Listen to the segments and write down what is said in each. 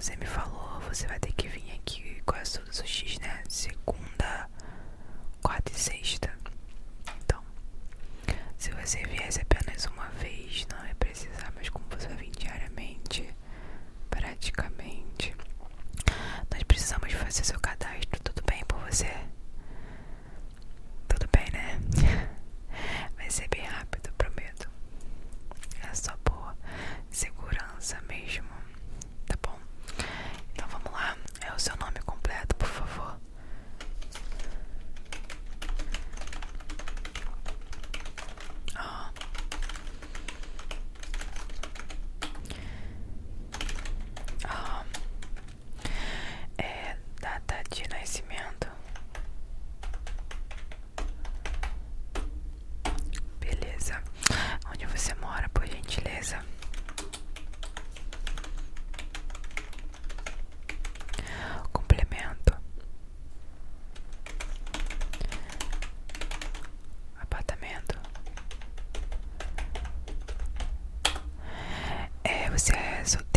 você me falou, você vai ter que vir aqui com as os x, né? Segunda, quarta e sexta. Então, se você viesse apenas uma vez, não é precisar, mas como você vai vir diariamente process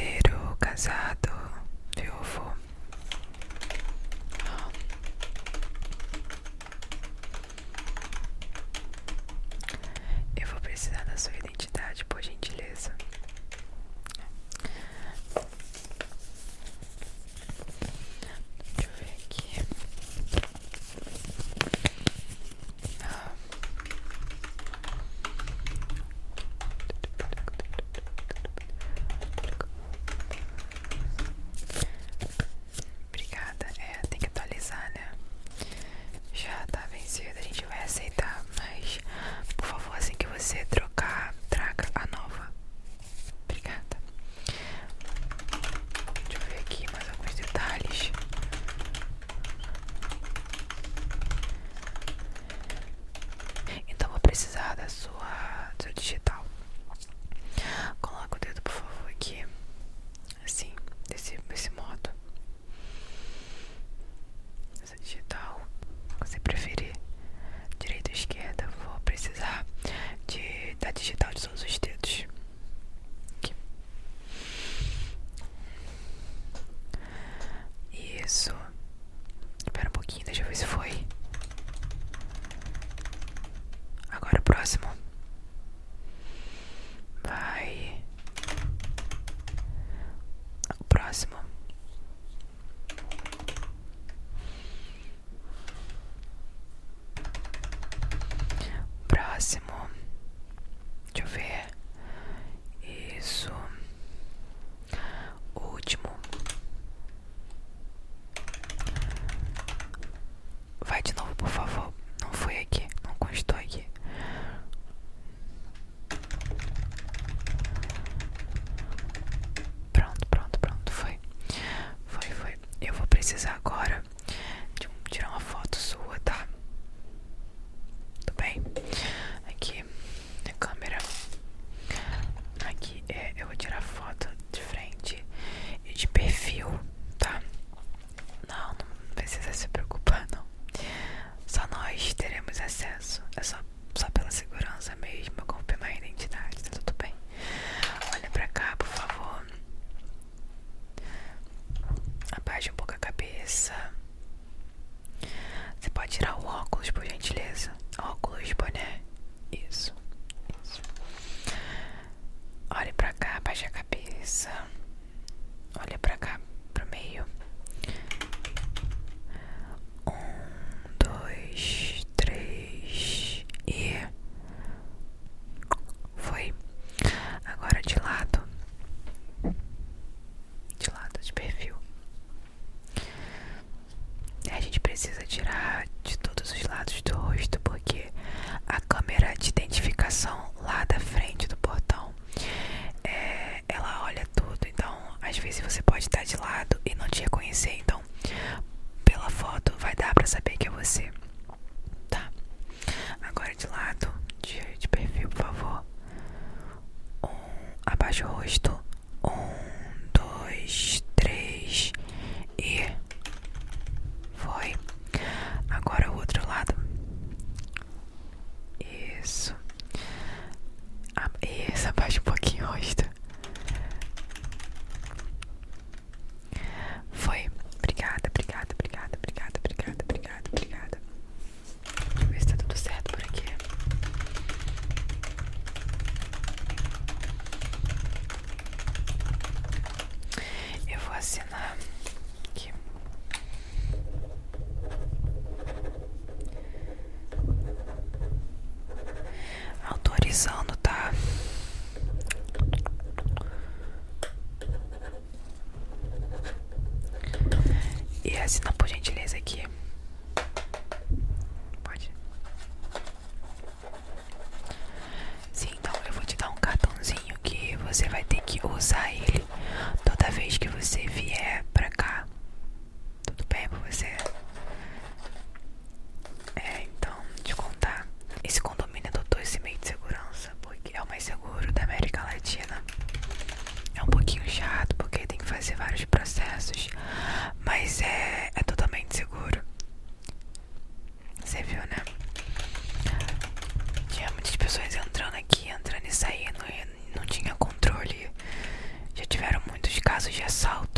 etc. digital de todos os dedos. Aqui. Isso. Espera um pouquinho, deixa eu ver se foi. Agora o próximo. Vai. O próximo. Próximo. acesso. É só, só pela segurança mesmo. E foi. Agora o outro lado. Isso. Ah, isso, abaixa um pouquinho o rosto. Foi. Obrigada, obrigada, obrigada, obrigada, obrigada, obrigada, obrigada. Deixa eu ver se tá tudo certo por aqui. Eu vou assinar E assina por gentileza aqui. Pode. Sim, então eu vou te dar um cartãozinho que você vai ter que usar ele toda vez que você vier pra cá. Tudo bem com você? É, então, te contar. Esse condomínio adotou esse meio de segurança porque é o mais seguro da América Latina. É um pouquinho chato porque tem que fazer vários processos, mas é, é totalmente seguro. Você viu, né? Tinha muitas pessoas entrando aqui, entrando e saindo e não tinha controle. Já tiveram muitos casos de assalto.